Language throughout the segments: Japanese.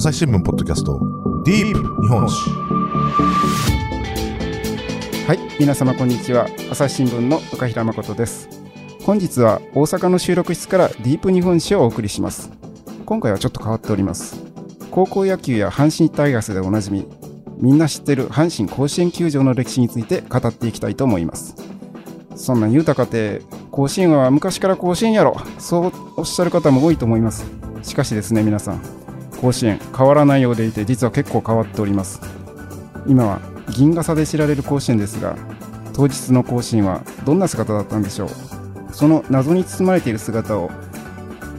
朝日新聞ポッドキャスト、ディープ日本史。はい、皆様こんにちは。朝日新聞の岡平誠です。本日は大阪の収録室からディープ日本史をお送りします。今回はちょっと変わっております。高校野球や阪神タイガースでおなじみ、みんな知ってる阪神甲子園球場の歴史について語っていきたいと思います。そんなん言うたかて、甲子園は昔から甲子園やろ。そうおっしゃる方も多いと思います。しかしですね、皆さん。甲子園変わらないようでいて、実は結構変わっております。今は銀傘で知られる甲子園ですが当日の甲子園はどんな姿だったんでしょうその謎に包まれている姿を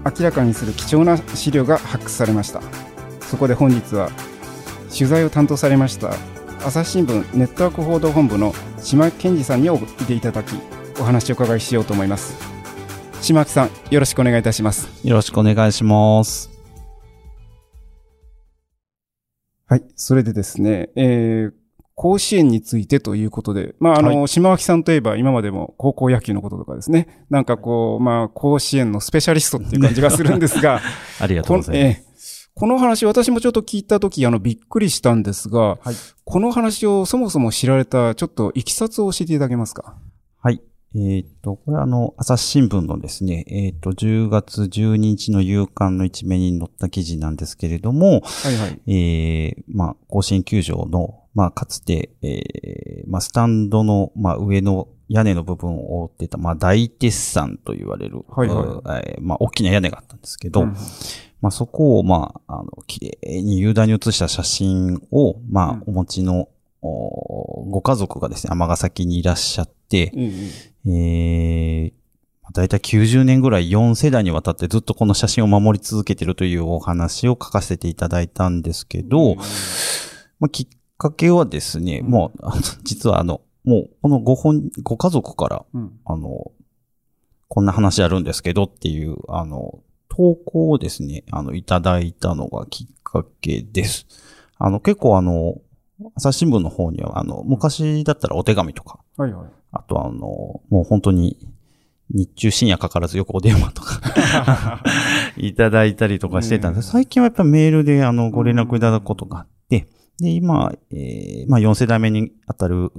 明らかにする貴重な資料が発掘されましたそこで本日は取材を担当されました朝日新聞ネットワーク報道本部の島木健二さんにおいていただきお話を伺いしようと思います島木さんよろしくお願いいたしますよろしくお願いします。はい。それでですね、えー、甲子園についてということで、まあ、あの、は島脇さんといえば今までも高校野球のこととかですね、なんかこう、まあ、甲子園のスペシャリストっていう感じがするんですが、ありがとうございます。この話、私もちょっと聞いたとき、あの、びっくりしたんですが、はいこの話をそもそも知られた、ちょっといきさつを教えていただけますか？はい。えーっと、これはあの、朝日新聞のですね、えーっと、10月12日の夕刊の一面に載った記事なんですけれども、はいはい。えー、まあ、甲子園球場の、まあ、かつて、えー、まあ、スタンドの、まあ、上の屋根の部分を覆っていた、まあ、大鉄山と言われる、はいはい。うんえーまあ、大きな屋根があったんですけど、うん。まあ、そこを、まあ、あの、綺麗に雄大に写した写真を、まあ、うん。お持ちの、おご家族がですね、尼崎にいらっしゃって、えええー、だいたい90年ぐらい4世代にわたってずっとこの写真を守り続けているというお話を書かせていただいたんですけど、まあ、きっかけはですね、うん。もう、実はあの、もう、このご本、ご家族から、うん。あの、こんな話あるんですけどっていう、あの、投稿をですね、あの、いただいたのがきっかけです。あの、結構あの、朝日新聞の方には、あの、昔だったらお手紙とか、はいはい。あとはあの、もう本当に、日中深夜かからずよくお電話とか いただいたりとかしてたんです。最近はやっぱメールであのご連絡いただくことがあって、で、今、えーまあ4世代目に当たる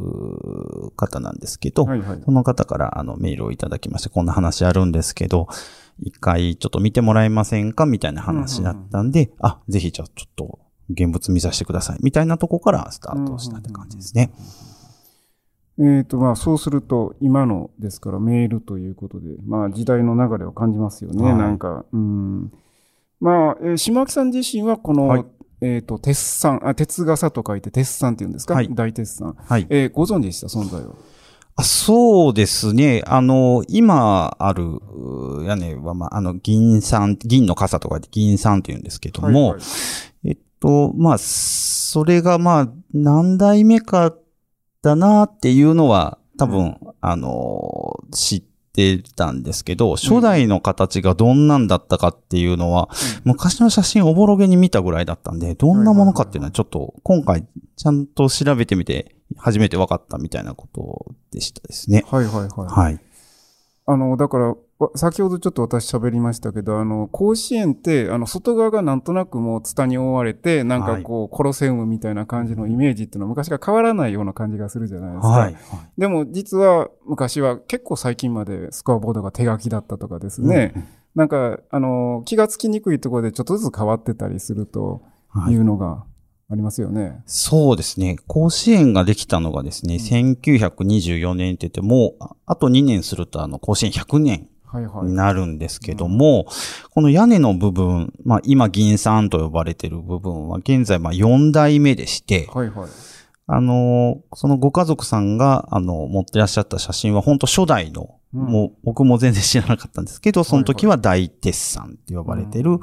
方なんですけど、はいはい。その方からあのメールをいただきまして、こんな話あるんですけど、一回ちょっと見てもらえませんか？みたいな話だったんで、あ、ぜひじゃあちょっと現物見させてください。みたいなとこからスタートしたって感じですね。えっ、と、まあ、そうすると、今のですから、メールということで、まあ、時代の流れを感じますよね、はいなんか。うん。まあ、えー島脇さん自身は、この、はいえっ、と、鉄山、あ、鉄傘と書いて、鉄山って言うんですか、はい大鉄山。はい。えーご存知でした、存在は。あそうですね。あの、今あるう屋根は、まあ、あの、銀山、銀の傘とかで銀山って言うんですけども、はいはいえっと、まあ、それがまあ、何代目かだなっていうのは、多分、あの、知ってたんですけど、初代の形がどんなんだったかっていうのは、昔の写真おぼろげに見たぐらいだったんで、どんなものかっていうのはちょっと、今回、ちゃんと調べてみて、初めて分かったみたいなことでしたですね。はいはいはい。はい。あの、だから、わ先ほどちょっと私喋りましたけど、あの、甲子園って、あの、外側がなんとなくもうツタに覆われて、なんかこう、コロセウムみたいな感じのイメージっていうのは昔から変わらないような感じがするじゃないですか。はい。でも実は昔は結構最近までスコアボードが手書きだったとかですね。なんか、あの、気がつきにくいところでちょっとずつ変わってたりするとはいいうのがありますよね。そうですね。甲子園ができたのがですね、1924年って言ってもう、ああと2年するとあの、甲子園100年はいはい。になるんですけども、この屋根の部分、まあ今銀山と呼ばれている部分は現在まあ4代目でして、はいはい。あの、そのご家族さんが、あの、持ってらっしゃった写真は本当初代の、うんもう僕も全然知らなかったんですけど、その時は大鉄山って呼ばれている、うん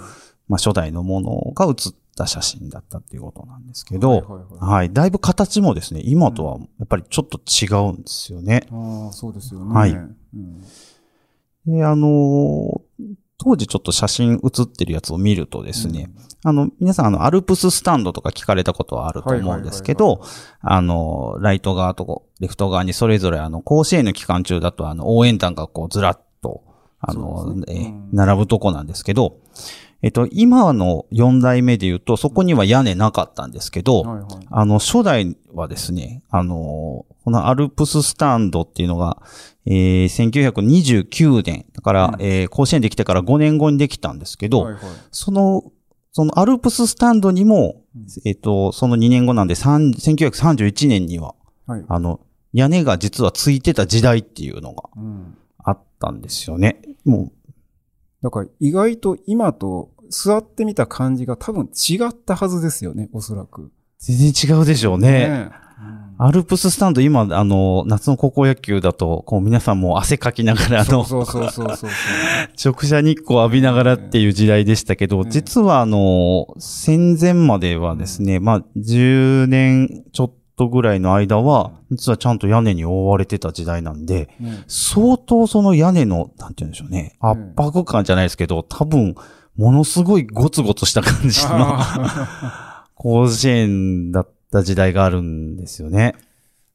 まあ初代のものが写った写真だったっていうことなんですけど、はいはいはいはい。だいぶ形もですね、今とはやっぱりちょっと違うんですよね。ああ、そうですよね。はいうんで、あのー当時ちょっと写真写ってるやつを見るとですね、あの、皆さんあの、アルプススタンドとか聞かれたことはあると思うんですけど、あの、ライト側とレフト側にそれぞれあの、甲子園の期間中だとあの、応援団がこうずらっと、あの、ね。えうん。並ぶとこなんですけど、えっと、今の4代目で言うと、そこには屋根なかったんですけど、はいはい。あの、初代はですね、あの、このアルプススタンドっていうのが、えー、1929年、だから、うんえー甲子園できてから5年後にできたんですけど、はいはいその、そのアルプススタンドにも、うんえっ、と、その2年後なんで、3 1931年には、はい。あの、屋根が実はついてた時代っていうのがうん。あったんですよね。もだから意外と今と座ってみた感じが多分違ったはずですよね、おそらく。う、全然違うでしょうね。ねえアルプススタンド、今、あの、夏の高校野球だと、こう皆さんもう汗かきながら、あの、そうそうそうそう。直射日光浴びながらっていう時代でしたけど、ね実はあの、戦前まではですね、まあ、10年ちょっとぐらいの間は、実はちゃんと屋根に覆われてた時代なんで、ね相当その屋根の、なんて言うんでしょうね、圧迫感じゃないですけど、多分、ものすごいゴツゴツした感じのあ 甲子園だった時代があるんですよね。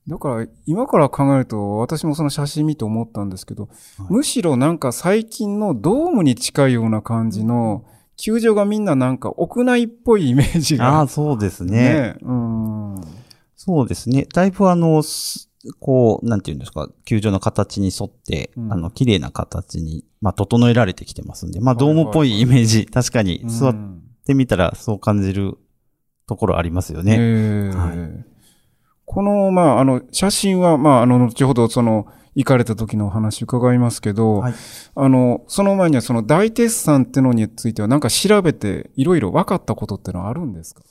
ーだから今から考えると私もその写真見て思ったんですけど、はいむしろなんか最近のドームに近いような感じの球場がみんななんか屋内っぽいイメージが。ああ、そうですね。ねうん。そうですね。だいぶあの、すこう、なんていうんですか、球場の形に沿って、うんあの、綺麗な形に、まあ、整えられてきてますんで、まあ、ドームっぽいイメージ、確かに座っうんてみたらそう感じるところありますよね。ええはい。この、まあ、あの、写真は、まあ、あの、後ほど、その、行かれた時のお話伺いますけど、はい。あの、その前には、その大鉄さんってのについては、なんか調べて、いろいろ分かったことってのはあるんですか？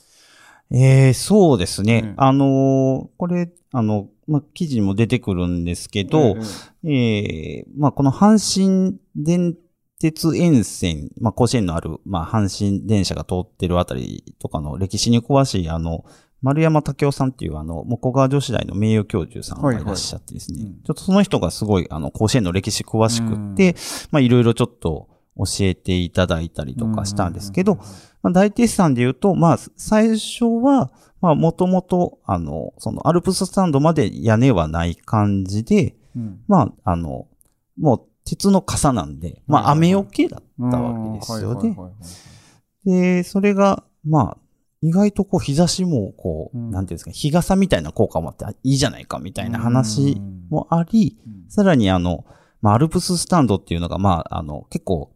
えーそうですね。うんあのーこれ、あの、まあ、記事にも出てくるんですけど、えーまあ、この阪神電鉄沿線、まあ、甲子園のある、まあ、阪神電車が通ってるあたりとかの歴史に詳しい、あの、丸山武雄さんっていう、あの、木川女子大の名誉教授さんがいらっしゃってですね、はいはいうん。ちょっとその人がすごい、あの、甲子園の歴史詳しくって、まあ、いろいろちょっと教えていただいたりとかしたんですけど、まあ、大鉄さんで言うと、まあ、最初は、まあ、もともと、あの、その、アルプススタンドまで屋根はない感じで、うん、まあ、あの、もう、鉄の傘なんで、まあ、雨よけだったわけですよね。で、それが、まあ、意外とこう、日差しも、こう、うん。なんていうんですか、日傘みたいな効果もあって、あいいじゃないか、みたいな話もあり、うん。さらにあの、まあ、アルプススタンドっていうのが、まあ、あの、結構、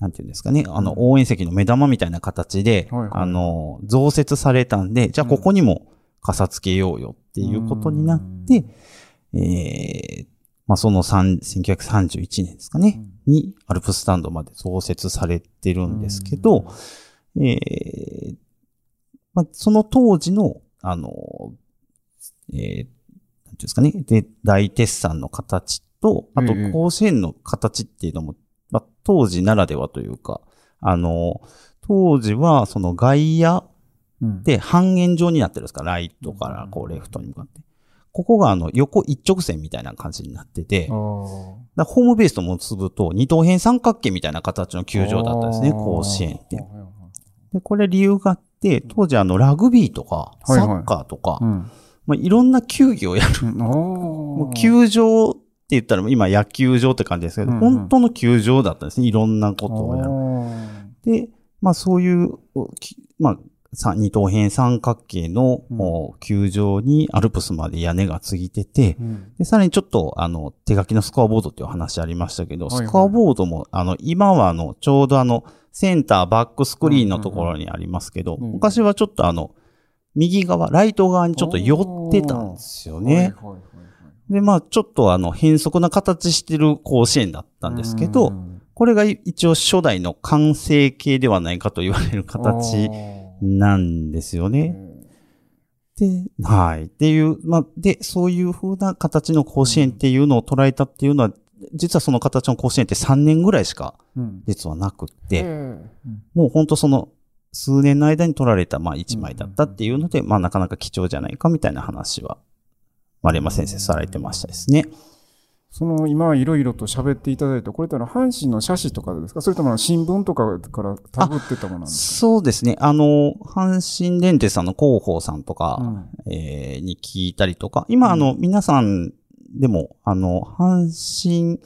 なんていうんですかね、あの、応援席の目玉みたいな形で、あの、増設されたんで、じゃあここにも傘つけようよっていうことになって、えー、まあ、その3 1931年ですかね、に、アルプススタンドまで増設されてるんですけど、えー、まあ、その当時の、あの、えー、なんていうんですかね、で、大鉄山の形と、あとええ甲子園の形っていうのも、まあ、当時ならではというか、あの、当時はその外野うん。で半円状になってるんですか、ライトからこうレフトに向かって。ここがあの横一直線みたいな感じになってて、ホームベースと結ぶと二等辺三角形みたいな形の球場だったんですね、甲子園っては。いはいはいで、これ理由があって、当時あのラグビーとかはいはいサッカーとか、うんまあ、いろんな球技をやる。うん ももう球場って言ったら今野球場って感じですけど、うんうん本当の球場だったんですね。いろんなことをやる。で、まあそういう、まあ、さ二等辺三角形の、う球場にアルプスまで屋根がついてて、うん。で、さらにちょっと、あの、手書きのスコアボードっていうお話ありましたけど、はいはい。スコアボードも、あの、今はあの、ちょうどあの、センター、バックスクリーンのところにありますけど、うん。うんうん昔はちょっとあの、右側、ライト側にちょっと寄ってたんですよね。はいはいはいはい。で、まあ、ちょっとあの、変則な形してる甲子園だったんですけど、うん。これが一応初代の完成形ではないかと言われる形なんですよね。で、はい。っていう、まあ、で、そういう風な形の甲子園っていうのを捉えたっていうのは、実はその形の甲子園って3年ぐらいしかうん実はなくって、うんもう本当その数年の間に撮られた、まあ1枚だったっていうので、まあなかなか貴重じゃないかみたいな話は、丸山先生されてましたですね。その今いろいろと喋っていただいて、これってあの阪神の写真とかですか？それとも新聞とかからタブってたものなんですそうですね。あの、阪神電鉄さんの広報さんとか、かうん。えーに聞いたりとか、今、あの、皆さんでも、あの、阪神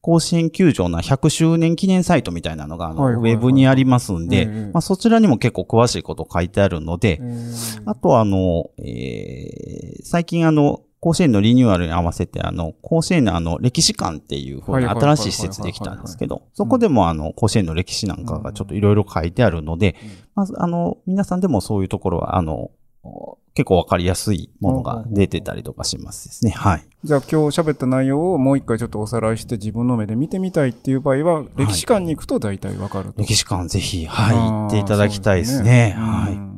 甲子園球場の100周年記念サイトみたいなのが、ウェブにありますんで、ええ。まあ、そちらにも結構詳しいこと書いてあるので、えーあとはあの、えー最近あの、甲子園のリニューアルに合わせて、あの、甲子園のあの、歴史館っていう風なはいはいはいはい新しい施設できたんですけどい、そこでもあの、甲子園の歴史なんかがちょっといろいろ書いてあるので、まずあの、皆さんでもそういうところは、あの、結構わかりやすいものが出てたりとかしますですね。はい。じゃあ今日喋った内容をもう一回ちょっとおさらいして自分の目で見てみたいっていう場合は、歴史館に行くと大体わかると。歴史館ぜひ、はい、行っていただきたいですね。そうはい。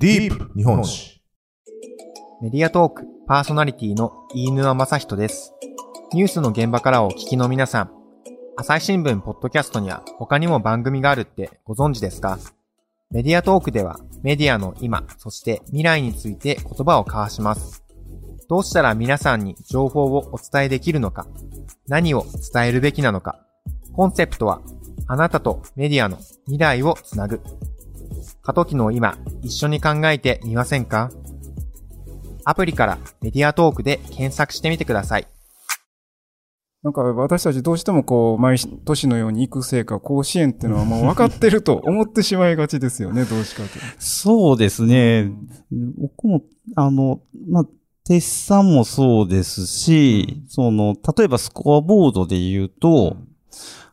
ディープ日本史。メディアトークパーソナリティの飯沼正人です。ニュースの現場からお聞きの皆さん、朝日新聞ポッドキャストには他にも番組があるってご存知ですか？メディアトークではメディアの今、そして未来について言葉を交わします。どうしたら皆さんに情報をお伝えできるのか何を伝えるべきなのかコンセプトはあなたとメディアの未来をつなぐ。過渡期の今、一緒に考えてみませんか？アプリからメディアトークで検索してみてください。なんか私たちどうしてもこう、毎年のように行くせいか、甲子園っていうのはもう分かってると思ってしまいがちですよね、どうしかと。そうですね。僕も、あの、まあ、鉄さんもそうですし、その、例えばスコアボードで言うと、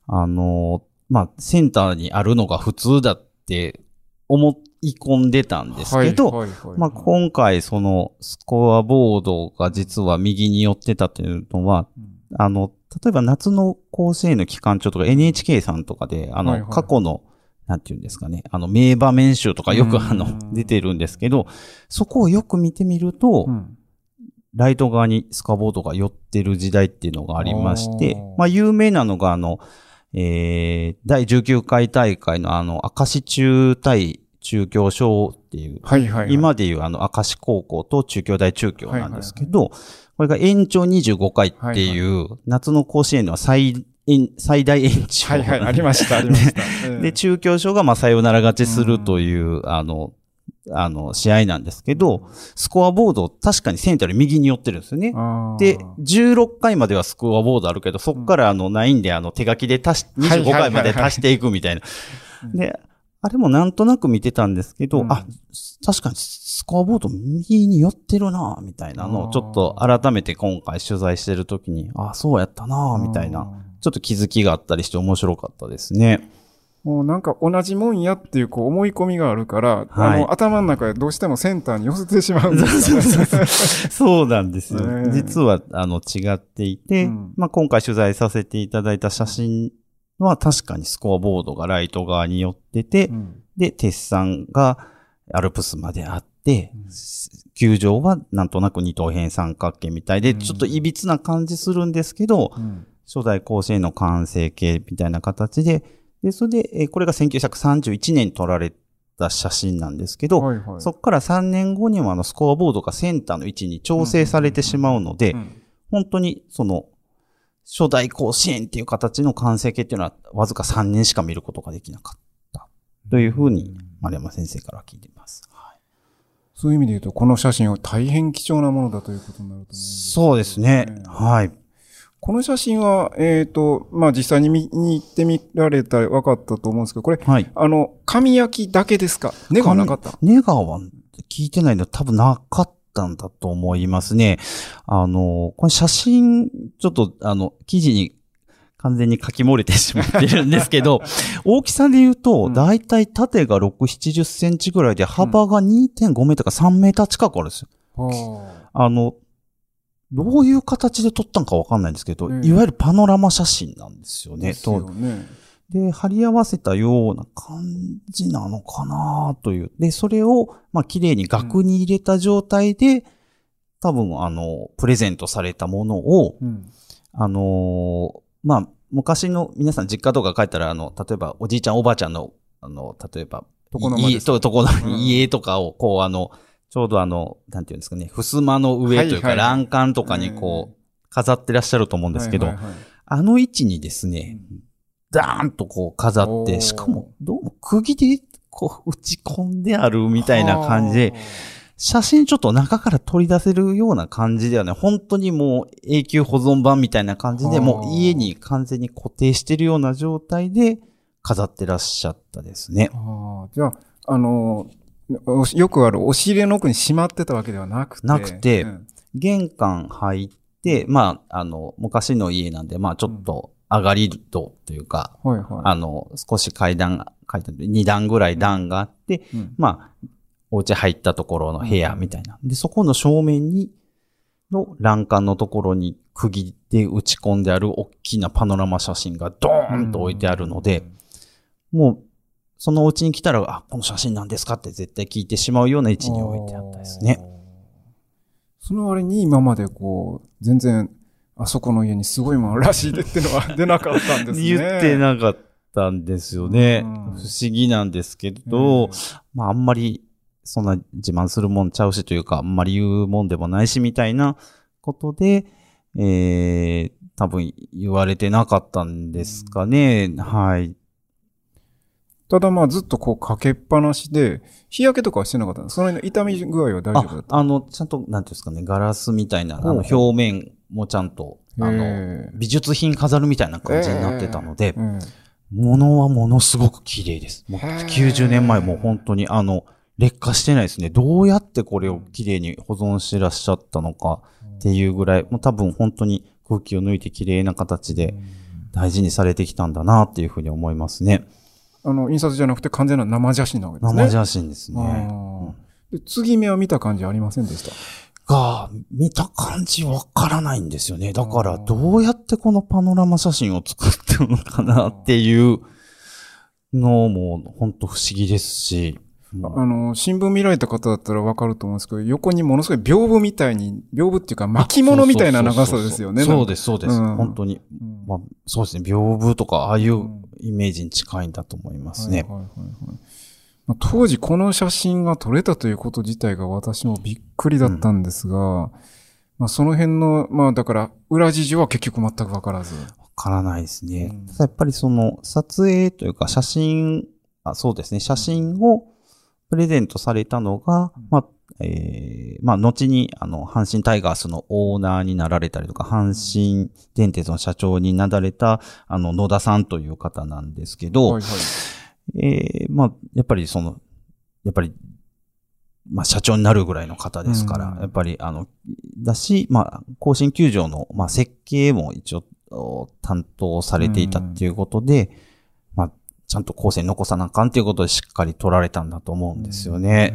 あの、まあ、センターにあるのが普通だって思い込んでたんですけど、はいはいはい。まあ、今回そのスコアボードが実は右に寄ってたっていうのは、あの、例えば夏の甲子園の期間中とか NHK さんとかで、あの、はいはい。過去の、なんていうんですかね、あの、名場面集とかよくあのうん、出てるんですけど、そこをよく見てみると、うん。ライト側にスコアボードが寄ってる時代っていうのがありましてまあ、有名なのがあの、えー、第19回大会のあの、明石中対中京賞っていう、はいはいはい。今でいうあの、明石高校と中京大中京なんですけど、これが延長25回っていう、夏の甲子園の最、延最大延長。はいはい、ありました、ありました。え えで、中京賞がまあ、サヨナラ勝ちするという、あの、あの、試合なんですけど、スコアボード、確かにセンターより右に寄ってるんですよね。で、16回まではスコアボードあるけど、そっからあの、ないんで、あの、手書きで足し、はい25回まで足していくみたいな。で、あれもなんとなく見てたんですけど、うん。あ、確かにスコアボード右に寄ってるなみたいなのをちょっと改めて今回取材してるときに、あ、そうやったなみたいな、ちょっと気づきがあったりして面白かったですね。もうなんか同じもんやっていうこう思い込みがあるから、はい。あの頭の中でどうしてもセンターに寄せてしまうんですよね。そうなんですよ。ねえ。実は、あの、違っていて、うん。まあ、今回取材させていただいた写真は確かにスコアボードがライト側に寄ってて、うん。で、鉄山がアルプスまであって、球場はなんとなく二等辺三角形みたいで、うん。ちょっと歪な感じするんですけど、うん。初代甲子園の完成形みたいな形で、で、それで、えーこれが1931年に撮られた写真なんですけど、はいはいそこから3年後にはあのスコアボードがセンターの位置に調整されてしまうので、うん本当にその、初代甲子園っていう形の完成形っていうのはわずか3年しか見ることができなかった。というふうに、丸山先生から聞いています。はいそういう意味で言うと、この写真は大変貴重なものだということになると思うんですそうですね。はい。この写真は、えっ、と、まあ、実際に見に行ってみられたら分かったと思うんですけど、これ、はい。あの、紙焼きだけですか？根がなかった？ネガは聞いてないの多分なかったんだと思いますね。あの、これ写真、ちょっとあの、記事に完全に書き漏れてしまってるんですけど、大きさで言うと、うんだいたい縦が6、70センチぐらいで、幅が2.5メートルか3メーター近くあるんですよ。はあの、どういう形で撮ったんかわかんないんですけど、うんいわゆるパノラマ写真なんですよね。あですよね。で、貼り合わせたような感じなのかなという。で、それを、まあ、綺麗に額に入れた状態で、多分、あの、プレゼントされたものを、うん。あのーまあ、昔の皆さん実家とか帰ったら、あの、例えばおじいちゃんおばあちゃんの、あの、例えば、と、とこのうん家とかを、こう、あの、ちょうどあの、なんていうんですかね、襖の上というか、はいはい。欄干とかにこう、飾ってらっしゃると思うんですけど、はいはいはい。あの位置にですね、ダーンとこう飾って、しかも、どうも釘でこう打ち込んであるみたな感じで、写真ちょっと中から取り出せるような感じではね、本当にもう永久保存版みたいな感じで、はあ。もう家に完全に固定してるような状態で飾ってらっしゃったですね。ああ、じゃあ、あの、およくある押し入れの奥にしまってたわけではなくて。なくてうん玄関入って、まあ、あの、昔の家なんで、まあちょっと上がり戸というか、はいはい。あの、少し階段、階段で2段ぐらい段があって、うんまあ、お家入ったところの部屋みたいな。で、そこの正面に、の欄干のところに釘で打ち込んである大きなパノラマ写真がドーンと置いてあるので、もう、そのお家に来たら、あ、この写真なんですかって絶対聞いてしまうような位置に置いてあったですね。その割に今までこう、全然、あそこの家にすごいものらしいでってのは出なかったんですね。言ってなかったんですよね。うん不思議なんですけど、まああんまりそんな自慢するもんちゃうしというか、あんまり言うもんでもないしみたいなことで、えー、多分言われてなかったんですかね。はい。ただまあずっとこうかけっぱなしで、日焼けとかはしてなかったんですその痛み具合は大丈夫だった。あ、あの、ちゃんと、なんていうんですかね、ガラスみたいな、あの表面もちゃんと、あの、へ美術品飾るみたいな感じになってたので物はものすごく綺麗です。もうへー。90年前もう本当にあの、劣化してないですね。どうやってこれを綺麗に保存してらっしゃったのかっていうぐらい、もう多分本当に空気を抜いて綺麗な形で大事にされてきたんだなっていうふうに思いますね。あの、印刷じゃなくて完全な生写真なわけですね。生写真ですね。で継ぎ目は見た感じありませんでした？が、見た感じわからないんですよね。だから、どうやってこのパノラマ写真を作ってるのかなっていうのも本当不思議ですし、あの、新聞見られた方だったらわかると思うんですけど、横にものすごい屏風みたいに、屏風っていうか巻物みたいな長さですよね。そうです、そうです。うん本当に。うんまあ、そうですね。屏風とか、ああいううんイメージに近いんだと思いますね。当時この写真が撮れたということ自体が私もびっくりだったんですが、まあその辺の、まあだから裏事情は結局全くわからず。わからないですね。うんただやっぱりその撮影というか写真、あそうですね、写真をプレゼントされたのが、まあ、えーまあ、後に、あの、阪神タイガースのオーナーになられたりとか、阪神電鉄の社長になられた、あの、野田さんという方なんですけど、はいはい。えーまあ、やっぱりその、やっぱり、まあ、社長になるぐらいの方ですから、うん。やっぱり、あの、だし、まあ、甲子園球場の、まあ、設計も一応、お担当されていたっていうことで、まあ、ちゃんと後世に残さなあかんっていうことでしっかり取られたんだと思うんですよね。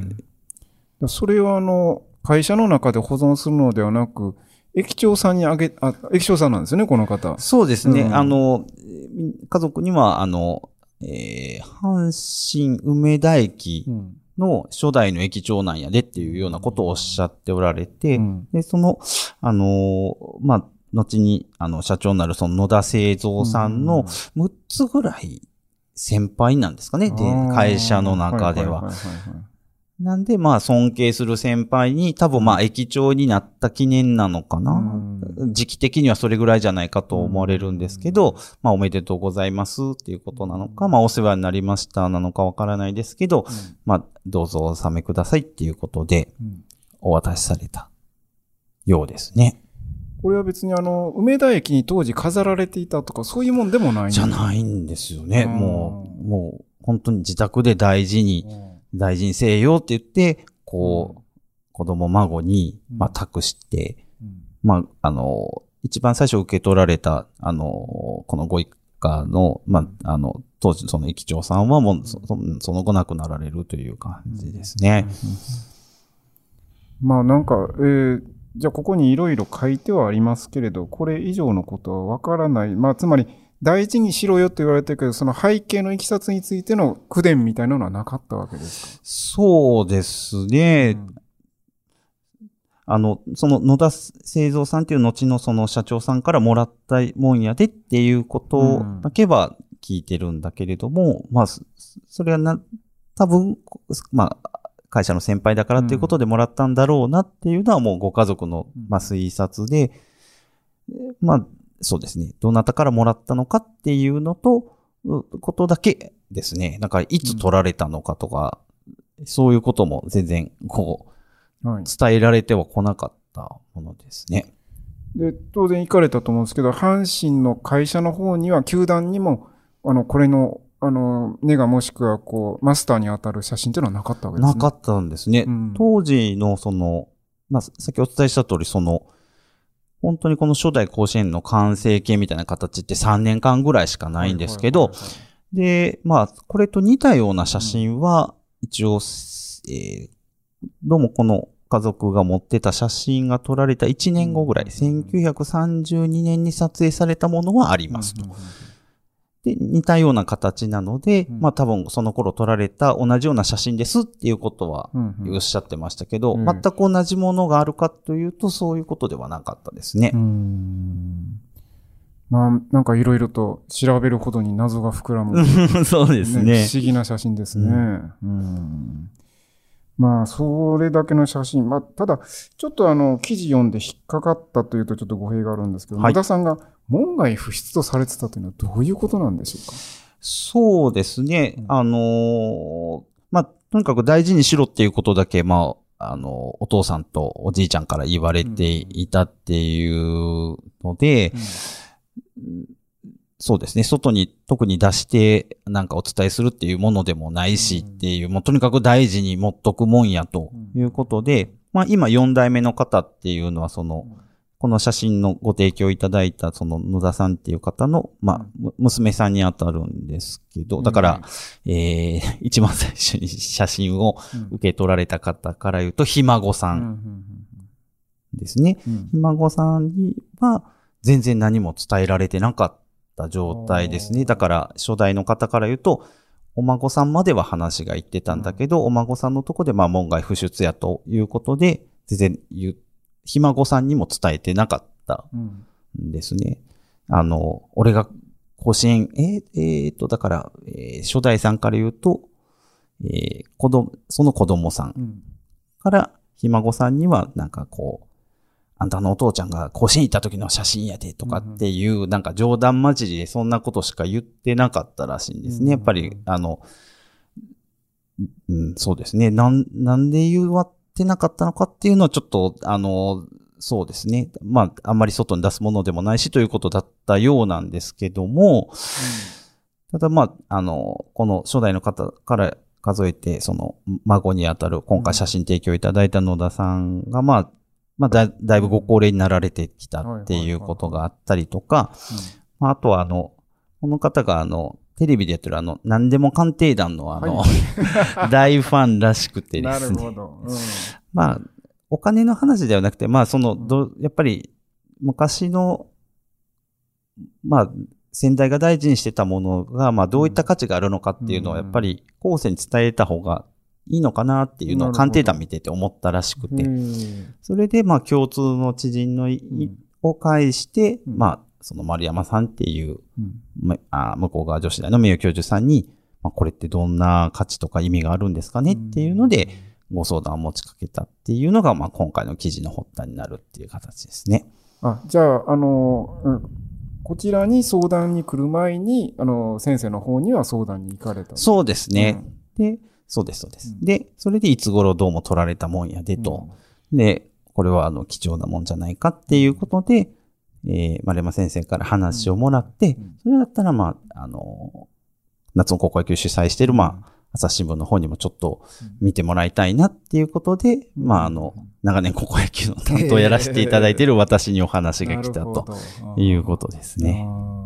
それはあの、会社の中で保存するのではなく、駅長さんにあげ、あ、駅長さんなんですよね、この方。そうですね。うんあの、えー家族には、あの、えー阪神梅田駅うんの初代の駅長なんやでっていうようなことをおっしゃっておられて、うんで、その、あのーまあ、後に、あの、社長になるその野田製造さんの6つぐらい先輩なんですかね、で会社の中では。なんで、まあ、尊敬する先輩に、多分まあ、駅長になった記念なのかな。うん時期的にはそれぐらいじゃないかと思われるんですけど、まあ、おめでとうございますっていうことなのか、まあ、お世話になりましたなのかわからないですけど、まあ、どうぞお納めくださいっていうことで、うんお渡しされたようですね。これは別にあの、梅田駅に当時飾られていたとか、そういうもんでもないんじゃないんですよね。うん。もう、もう、本当に自宅で大事に、大事にせえよって言って、こう、子供孫に、まあ、うん託して、うん。まあ、あの、一番最初受け取られた、あの、このご一家の、まあ、あの、当時その駅長さんはもう、そそその後亡くなられるという感じですね。まあなんか、えーじゃあここにいろいろ書いてはありますけれど、これ以上のことはわからない。まあつまり、大事にしろよと言われてるけど、その背景のいきさつについての苦伝みたいなのはなかったわけですか？そうですね。あの、その野田製造さんっていう後のその社長さんからもらったもんやでっていうことだけは聞いてるんだけれども、まあ、そそれはな、多分、まあ、会社の先輩だからっていうことでもらったんだろうなっていうのはもうご家族の、まあ、推察で、まあ、そうですね。どなたからもらったのかっていうのと、うことだけですね。なんか、いつ取られたのかとか、そういうことも全然、こう、はい。伝えられてはこなかったものですね。で、当然行かれたと思うんですけど、阪神の会社の方には、球団にも、あの、これの、あの、ネガもしくは、こう、マスターに当たる写真っていうのはなかったわけですね。なかったんですね。うん当時のその、まあ、さっきお伝えした通り、その、本当にこの初代甲子園の完成形みたいな形って3年間ぐらいしかないんですけどで、まあ、これと似たような写真は、一応、えーどうもこの家族が持ってた写真が撮られた1年後ぐらい、1932年に撮影されたものはありますと。で、似たような形なので、うんまあ多分その頃撮られた同じような写真ですっていうことはうんうんおっしゃってましたけど、うん全く同じものがあるかというとそういうことではなかったですねう。ん。まあ、なんかいろいろと調べるほどに謎が膨らむ。そうですね。不思議な写真ですね。うんまあ、それだけの写真。まあ、ただ、ちょっとあの、記事読んで引っかかったというとちょっと語弊があるんですけど、はい。野田さんが門外不出とされてたというのはどういうことなんでしょうか？そうですね。うん。あのーまあ、とにかく大事にしろっていうことだけ、まあ、あの、お父さんとおじいちゃんから言われていたっていうので、そうですね。外に特に出してなんかお伝えするっていうものでもないしっていう、もうとにかく大事に持っとくもんやということで、まあ今4代目の方っていうのはその、この写真のご提供いただいたその野田さんっていう方の、まあ、む娘さんに当たるんですけど、だから、えー、一番最初に写真をうん。受け取られた方から言うと、ひ孫さうんん。ですね。うん。ひ孫さんには全然何も伝えられてなかった状態ですね。だから初代の方から言うと、お孫さんまでは話が言ってたんだけど、お孫さんのとこでまあ門外不出やということで、全然言う、ひ孫さんにも伝えてなかったうんんですね。あの、俺が甲子園、えーえーと、だから、えー初代さんから言うと、えー子供、その子供さんうんから、ひ孫さんには、なんかこう、あんたのお父ちゃんが甲子園行った時の写真やでとかっていう、なんか冗談交じりでそんなことしか言ってなかったらしいんですうんね。やっぱり、あの、うん、そうですね。なん、なんで言わってなかったのかっていうのはちょっと、あの、そうですね。まあ、あんまり外に出すものでもないしということだったようなんですけども、ただまあ、あの、この初代の方から数えて、その、孫にあたる、今回写真提供いただいた野田さんが、まあ、まあだ、だいぶご高齢になられてきたっていうことがあったりとか、まあ、あとはあの、この方があの、テレビでやってるあの、何でも鑑定団のあの、大ファンらしくてでなすね。るほど。うん。まあ、お金の話ではなくて、まあ、その、ど、やっぱり、昔の、まあ、先代が大事にしてたものが、まあ、どういった価値があるのかっていうのを、うん。やっぱり、後世に伝えた方がいいのかなっていうのを、鑑定団見てて思ったらしくて、うん。それで、まあ、共通の知人のい、うん。を介して、うん。まあ、その丸山さんっていう、うん。まあ、向こう側女子大の名誉教授さんに、まあ、これってどんな価値とか意味があるんですかねっていうので、ご相談を持ちかけたっていうのが、まあ、今回の記事の発端になるっていう形ですね。あ、じゃあ、あの、うん。こちらに相談に来る前に、あの、先生の方には相談に行かれた。そうですね。で、そうです、そうです。うん。で、それでいつ頃どうも取られたもんやでと。で、これはあの貴重なもんじゃないかっていうことで、えー、丸山先生から話をもらって、うん。それだったら、まあ、あの、夏の高校野球主催してる、まあ、朝日新聞の方にもちょっと見てもらいたいなっていうことで、うん。まあ、あの、長年高校野球の担当をやらせていただいている私にお話が来たということですね。あー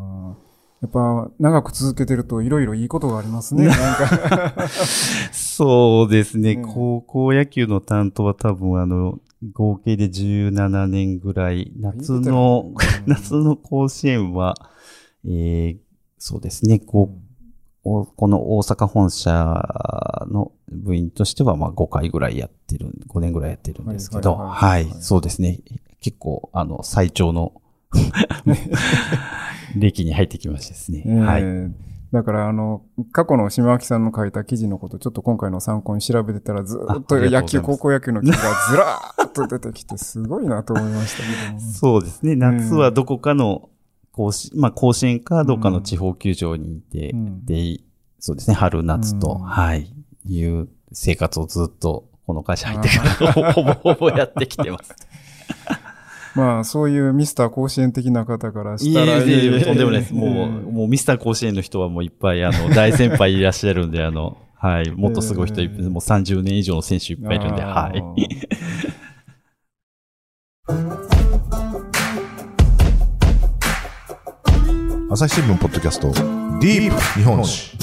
やっぱ、長く続けてるといろいろいいことがありますね。そうですね。うん高校野球の担当は多分あの、合計で17年ぐらい、夏の、夏の甲子園は、えー、そうですね、こうおこの大阪本社の部員としては、まあ5回ぐらいやってる、5年ぐらいやってるんですけど、はい、そうですね。結構、あの、最長の 歴に入ってきましたですね。えーはい。だから、あの、過去の島脇さんの書いた記事のこと、ちょっと今回の参考に調べてたら、ずーっと野球、高校野球の記事がずらーっと出てきて、すごいなと思いましたけども。そうですね。夏はどこかの甲子、まあ甲子園かどっかの地方球場にいて、うんで、そうですね。春、夏と、うんはい、いう生活をずっとこの会社入ってからほぼほぼやってきてます。まあ、そういうミスター甲子園的な方からしたら。いえいえいえ、とんでもないです。うんもう、もうミスター甲子園の人はもういっぱい、あの、大先輩いらっしゃるんで、あの、はい、もっとすごい人いっぱい、えーもう30年以上の選手いっぱいいるんで、はい。朝日新聞ポッドキャストディープ日本史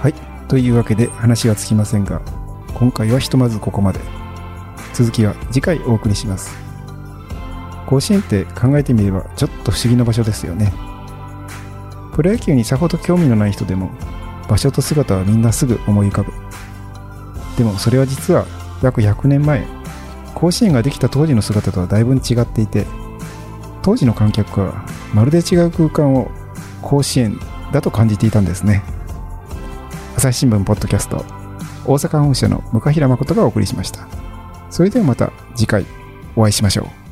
はい。というわけで話はつきませんが、今回はひとまずここまで。続きは次回お送りします。甲子園って考えてみればちょっと不思議な場所ですよね。プロ野球にさほど興味のない人でも、場所と姿はみんなすぐ思い浮かぶ。でもそれは実は約100年前、甲子園ができた当時の姿とはだいぶ違っていて、当時の観客はまるで違う空間を甲子園だと感じていたんですね。朝日新聞ポッドキャスト大阪本社の向平誠がお送りしました。それではまた次回お会いしましょう。